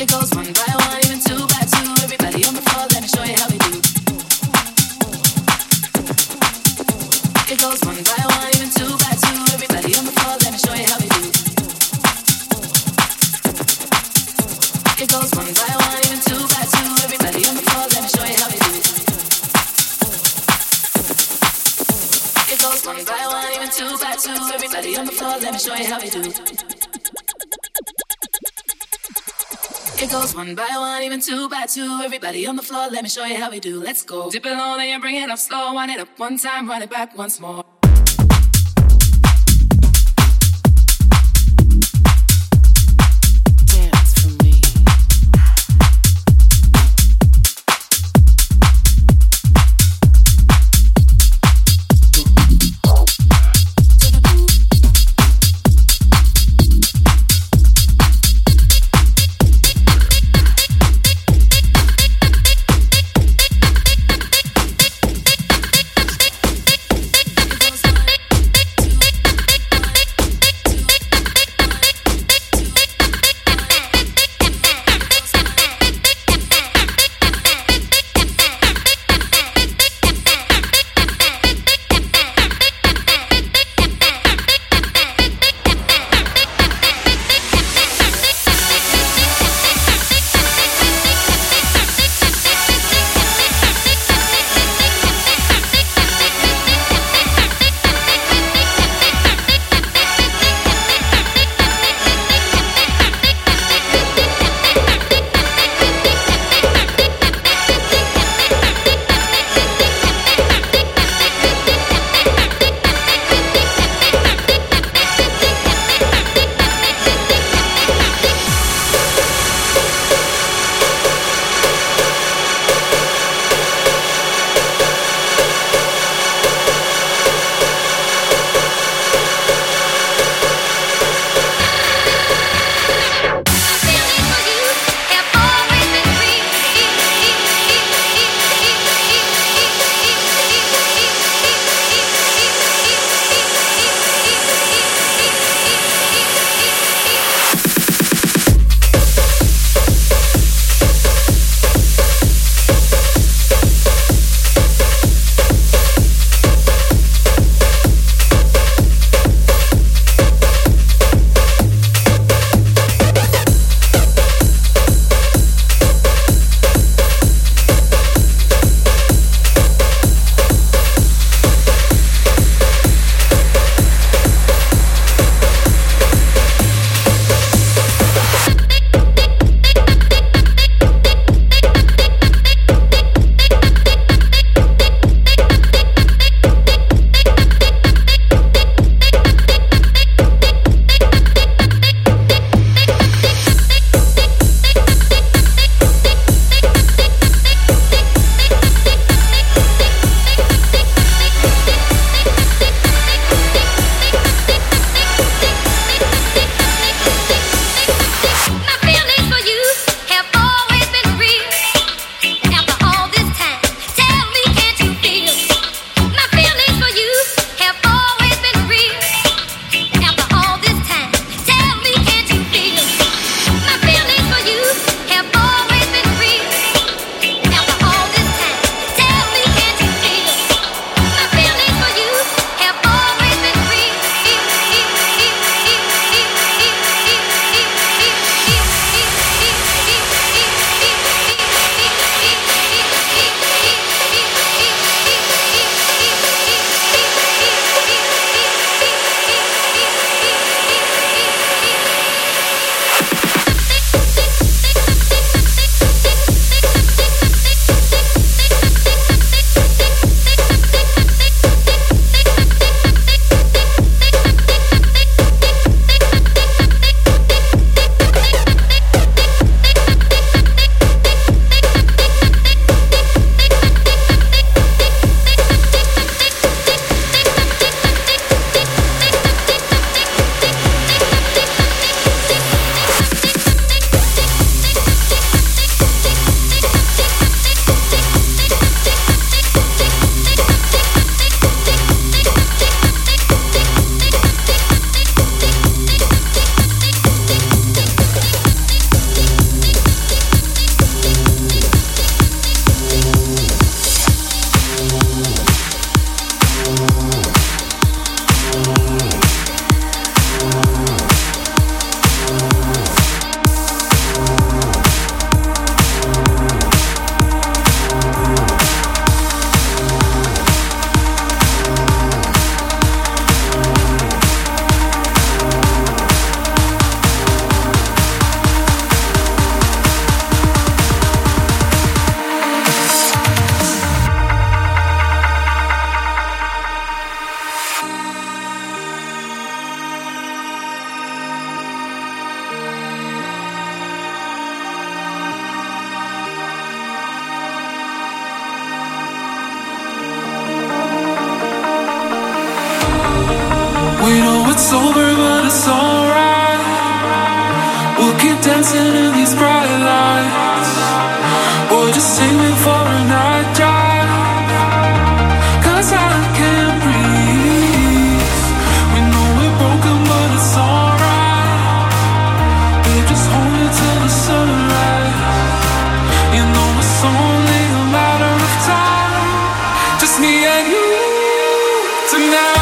It goes one by one. Everybody on the floor, let me show you how we do. Let's go. Dip it low, then you bring it up slow. Wind it up one time, run it back once more. alright. We'll keep dancing in these bright lights. Or just sing me for a night. Cause I can't breathe. We know we're broken, but it's alright. Babe, just hold me till the sunrise. You know it's only a matter of time. Just me and you tonight.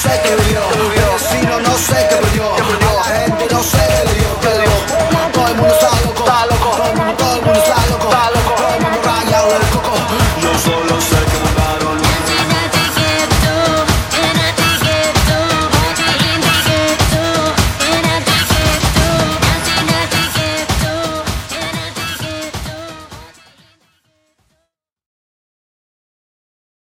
Sé qué vio. El vecino no sé qué